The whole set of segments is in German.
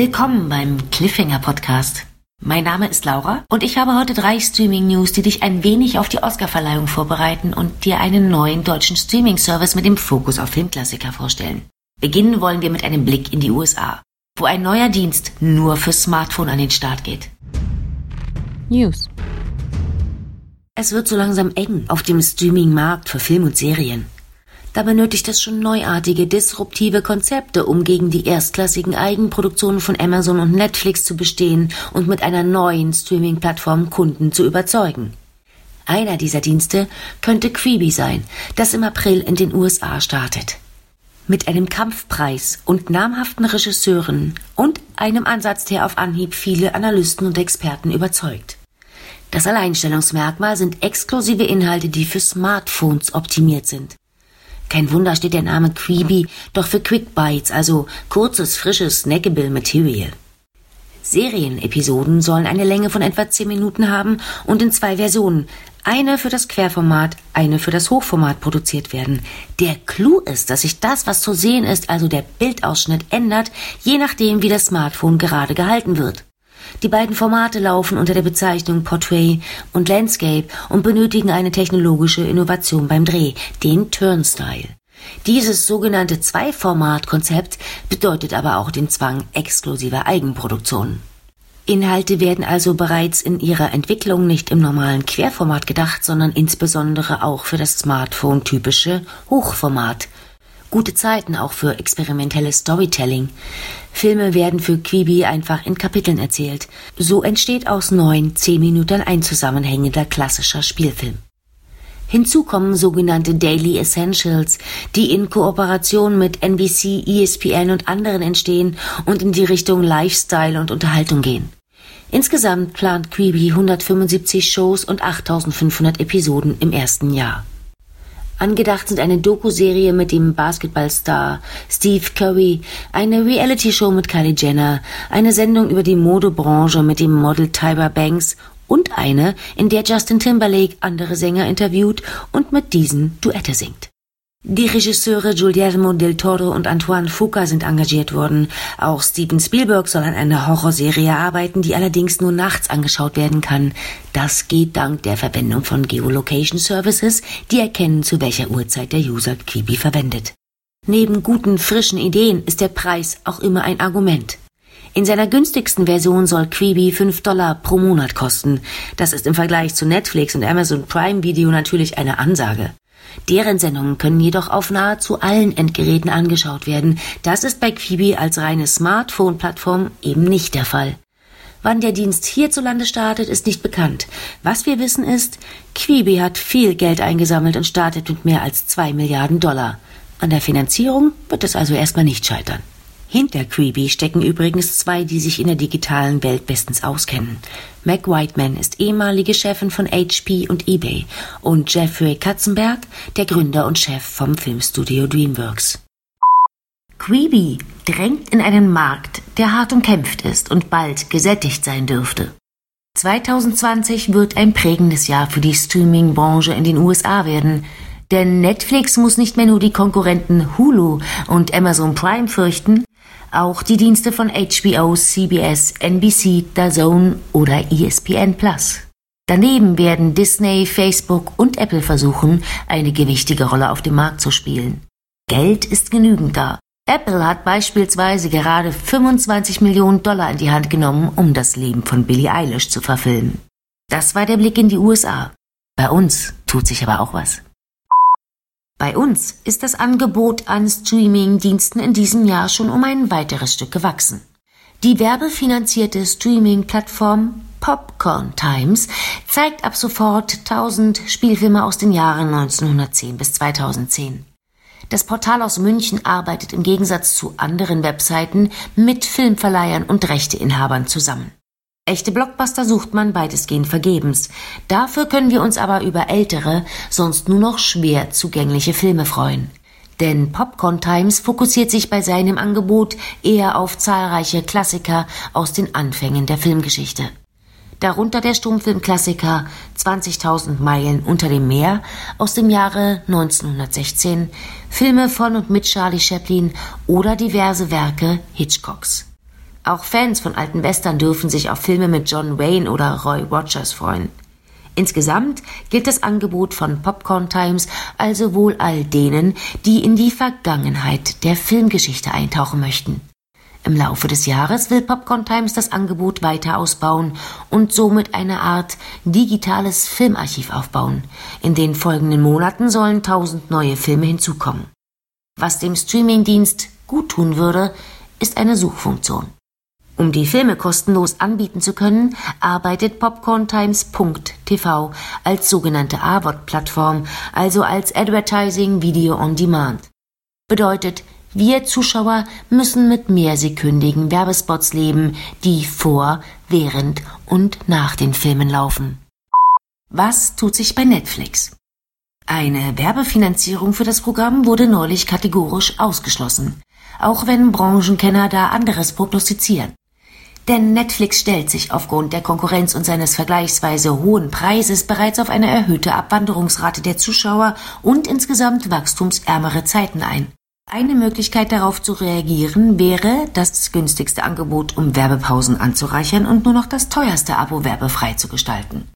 Willkommen beim Cliffhanger Podcast. Mein Name ist Laura und ich habe heute drei Streaming-News, die dich ein wenig auf die Oscar-Verleihung vorbereiten und dir einen neuen deutschen Streaming-Service mit dem Fokus auf Filmklassiker vorstellen. Beginnen wollen wir mit einem Blick in die USA, wo ein neuer Dienst nur für Smartphone an den Start geht. News. Es wird so langsam eng auf dem Streaming-Markt für Film und Serien. Da benötigt es schon neuartige, disruptive Konzepte, um gegen die erstklassigen Eigenproduktionen von Amazon und Netflix zu bestehen und mit einer neuen Streaming-Plattform Kunden zu überzeugen. Einer dieser Dienste könnte Quibi sein, das im April in den USA startet. Mit einem Kampfpreis und namhaften Regisseuren und einem Ansatz, der auf Anhieb viele Analysten und Experten überzeugt. Das Alleinstellungsmerkmal sind exklusive Inhalte, die für Smartphones optimiert sind. Kein Wunder steht der Name Quibi doch für Quick Bites, also kurzes, frisches, snackable Material. Serienepisoden sollen eine Länge von etwa 10 Minuten haben und in zwei Versionen, eine für das Querformat, eine für das Hochformat produziert werden. Der Clou ist, dass sich das, was zu sehen ist, also der Bildausschnitt, ändert, je nachdem, wie das Smartphone gerade gehalten wird. Die beiden Formate laufen unter der Bezeichnung Portrait und Landscape und benötigen eine technologische Innovation beim Dreh, den Turnstyle. Dieses sogenannte Zweiformat-Konzept bedeutet aber auch den Zwang exklusiver Eigenproduktion. Inhalte werden also bereits in ihrer Entwicklung nicht im normalen Querformat gedacht, sondern insbesondere auch für das Smartphone typische Hochformat, Gute Zeiten auch für experimentelles Storytelling. Filme werden für Quibi einfach in Kapiteln erzählt. So entsteht aus neun, zehn Minuten ein zusammenhängender klassischer Spielfilm. Hinzu kommen sogenannte Daily Essentials, die in Kooperation mit NBC, ESPN und anderen entstehen und in die Richtung Lifestyle und Unterhaltung gehen. Insgesamt plant Quibi 175 Shows und 8500 Episoden im ersten Jahr. Angedacht sind eine Doku-Serie mit dem Basketballstar Steve Curry, eine Reality-Show mit Kylie Jenner, eine Sendung über die Modebranche mit dem Model Tyra Banks und eine, in der Justin Timberlake andere Sänger interviewt und mit diesen Duette singt. Die Regisseure Guillermo del Toro und Antoine Fuqua sind engagiert worden. Auch Steven Spielberg soll an einer Horrorserie arbeiten, die allerdings nur nachts angeschaut werden kann. Das geht dank der Verwendung von Geolocation Services, die erkennen, zu welcher Uhrzeit der User Quibi verwendet. Neben guten, frischen Ideen ist der Preis auch immer ein Argument. In seiner günstigsten Version soll Quibi 5 Dollar pro Monat kosten. Das ist im Vergleich zu Netflix und Amazon Prime Video natürlich eine Ansage. Deren Sendungen können jedoch auf nahezu allen Endgeräten angeschaut werden. Das ist bei Quibi als reine Smartphone-Plattform eben nicht der Fall. Wann der Dienst hierzulande startet, ist nicht bekannt. Was wir wissen ist, Quibi hat viel Geld eingesammelt und startet mit mehr als zwei Milliarden Dollar. An der Finanzierung wird es also erstmal nicht scheitern. Hinter Creepy stecken übrigens zwei, die sich in der digitalen Welt bestens auskennen. Mac Whiteman ist ehemalige Chefin von HP und eBay und Jeffrey Katzenberg, der Gründer und Chef vom Filmstudio DreamWorks. Quibi drängt in einen Markt, der hart umkämpft ist und bald gesättigt sein dürfte. 2020 wird ein prägendes Jahr für die Streaming-Branche in den USA werden, denn Netflix muss nicht mehr nur die Konkurrenten Hulu und Amazon Prime fürchten, auch die Dienste von HBO, CBS, NBC, DAZN oder ESPN. Daneben werden Disney, Facebook und Apple versuchen, eine gewichtige Rolle auf dem Markt zu spielen. Geld ist genügend da. Apple hat beispielsweise gerade 25 Millionen Dollar in die Hand genommen, um das Leben von Billie Eilish zu verfilmen. Das war der Blick in die USA. Bei uns tut sich aber auch was. Bei uns ist das Angebot an Streaming-Diensten in diesem Jahr schon um ein weiteres Stück gewachsen. Die werbefinanzierte Streaming-Plattform Popcorn Times zeigt ab sofort 1000 Spielfilme aus den Jahren 1910 bis 2010. Das Portal aus München arbeitet im Gegensatz zu anderen Webseiten mit Filmverleihern und Rechteinhabern zusammen. Echte Blockbuster sucht man weitestgehend vergebens. Dafür können wir uns aber über ältere, sonst nur noch schwer zugängliche Filme freuen. Denn Popcorn Times fokussiert sich bei seinem Angebot eher auf zahlreiche Klassiker aus den Anfängen der Filmgeschichte. Darunter der Stummfilmklassiker 20.000 Meilen unter dem Meer aus dem Jahre 1916, Filme von und mit Charlie Chaplin oder diverse Werke Hitchcocks. Auch Fans von alten Western dürfen sich auf Filme mit John Wayne oder Roy Rogers freuen. Insgesamt gilt das Angebot von Popcorn Times also wohl all denen, die in die Vergangenheit der Filmgeschichte eintauchen möchten. Im Laufe des Jahres will Popcorn Times das Angebot weiter ausbauen und somit eine Art digitales Filmarchiv aufbauen. In den folgenden Monaten sollen tausend neue Filme hinzukommen. Was dem Streamingdienst gut tun würde, ist eine Suchfunktion. Um die Filme kostenlos anbieten zu können, arbeitet popcorntimes.tv als sogenannte AVOD-Plattform, also als Advertising Video on Demand. Bedeutet, wir Zuschauer müssen mit mehrsekündigen Werbespots leben, die vor, während und nach den Filmen laufen. Was tut sich bei Netflix? Eine Werbefinanzierung für das Programm wurde neulich kategorisch ausgeschlossen, auch wenn Branchenkenner da anderes prognostizieren. Denn Netflix stellt sich aufgrund der Konkurrenz und seines vergleichsweise hohen Preises bereits auf eine erhöhte Abwanderungsrate der Zuschauer und insgesamt wachstumsärmere Zeiten ein. Eine Möglichkeit darauf zu reagieren wäre, das günstigste Angebot um Werbepausen anzureichern und nur noch das teuerste Abo werbefrei zu gestalten.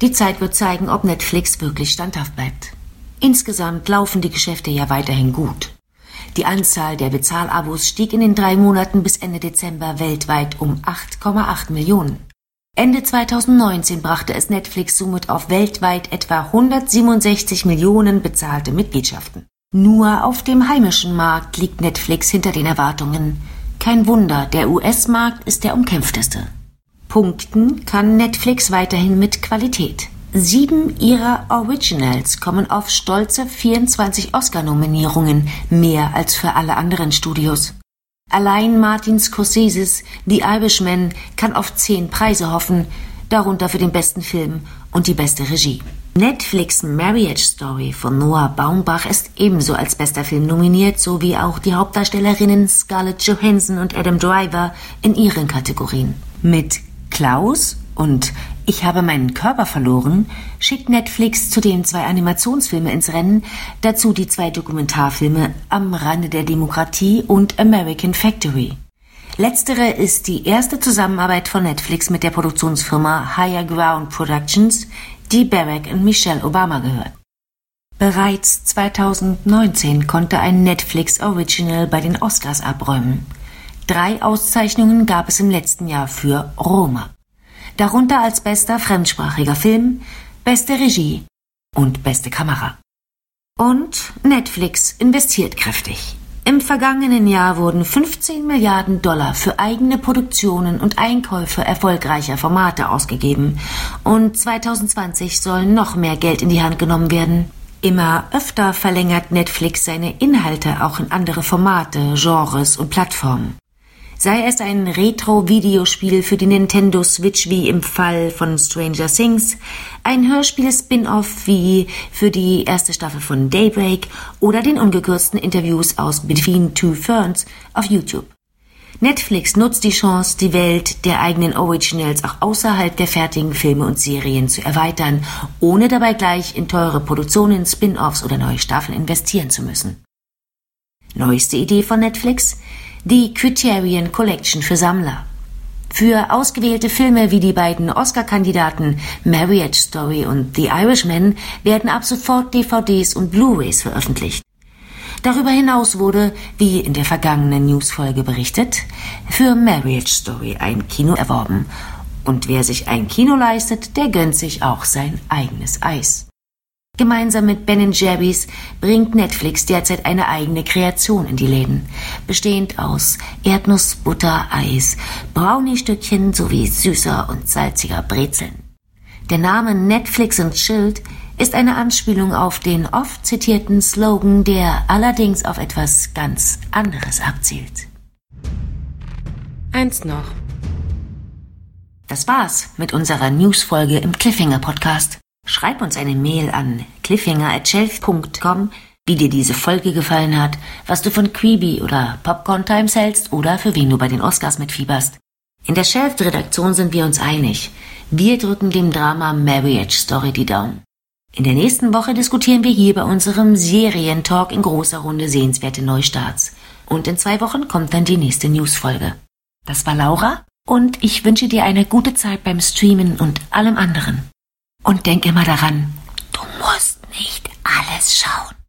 Die Zeit wird zeigen, ob Netflix wirklich standhaft bleibt. Insgesamt laufen die Geschäfte ja weiterhin gut. Die Anzahl der Bezahlabos stieg in den drei Monaten bis Ende Dezember weltweit um 8,8 Millionen. Ende 2019 brachte es Netflix somit auf weltweit etwa 167 Millionen bezahlte Mitgliedschaften. Nur auf dem heimischen Markt liegt Netflix hinter den Erwartungen. Kein Wunder, der US-Markt ist der umkämpfteste. Punkten kann Netflix weiterhin mit Qualität. Sieben ihrer Originals kommen auf stolze 24 Oscar-Nominierungen, mehr als für alle anderen Studios. Allein Martin Scorseses The Irishman kann auf zehn Preise hoffen, darunter für den besten Film und die beste Regie. Netflix Marriage Story von Noah Baumbach ist ebenso als bester Film nominiert, sowie auch die Hauptdarstellerinnen Scarlett Johansson und Adam Driver in ihren Kategorien. Mit Klaus und Ich habe meinen Körper verloren schickt Netflix zudem zwei Animationsfilme ins Rennen, dazu die zwei Dokumentarfilme Am Rande der Demokratie und American Factory. Letztere ist die erste Zusammenarbeit von Netflix mit der Produktionsfirma Higher Ground Productions, die Barack und Michelle Obama gehört. Bereits 2019 konnte ein Netflix Original bei den Oscars abräumen. Drei Auszeichnungen gab es im letzten Jahr für Roma. Darunter als bester fremdsprachiger Film, beste Regie und beste Kamera. Und Netflix investiert kräftig. Im vergangenen Jahr wurden 15 Milliarden Dollar für eigene Produktionen und Einkäufe erfolgreicher Formate ausgegeben. Und 2020 soll noch mehr Geld in die Hand genommen werden. Immer öfter verlängert Netflix seine Inhalte auch in andere Formate, Genres und Plattformen sei es ein Retro-Videospiel für die Nintendo Switch wie im Fall von Stranger Things, ein Hörspiel-Spin-off wie für die erste Staffel von Daybreak oder den ungekürzten Interviews aus Between Two Ferns auf YouTube. Netflix nutzt die Chance, die Welt der eigenen Originals auch außerhalb der fertigen Filme und Serien zu erweitern, ohne dabei gleich in teure Produktionen, Spin-offs oder neue Staffeln investieren zu müssen. Neueste Idee von Netflix? Die Criterion Collection für Sammler. Für ausgewählte Filme wie die beiden Oscar-Kandidaten Marriage Story und The Irishman werden ab sofort DVDs und Blu-rays veröffentlicht. Darüber hinaus wurde, wie in der vergangenen Newsfolge berichtet, für Marriage Story ein Kino erworben. Und wer sich ein Kino leistet, der gönnt sich auch sein eigenes Eis. Gemeinsam mit Ben Jerry's bringt Netflix derzeit eine eigene Kreation in die Läden, bestehend aus Erdnuss, Butter, Eis, Brownie-Stückchen sowie süßer und salziger Brezeln. Der Name Netflix und Chilled ist eine Anspielung auf den oft zitierten Slogan, der allerdings auf etwas ganz anderes abzielt. Eins noch. Das war's mit unserer Newsfolge im Cliffhanger Podcast. Schreib uns eine Mail an cliffhanger.shelf.com, wie dir diese Folge gefallen hat, was du von Creepy oder Popcorn Times hältst oder für wen du bei den Oscars mitfieberst. In der Shelf-Redaktion sind wir uns einig. Wir drücken dem Drama Marriage Story die Daumen. In der nächsten Woche diskutieren wir hier bei unserem Serientalk in großer Runde sehenswerte Neustarts. Und in zwei Wochen kommt dann die nächste Newsfolge. Das war Laura und ich wünsche dir eine gute Zeit beim Streamen und allem anderen. Und denk immer daran, du musst nicht alles schauen.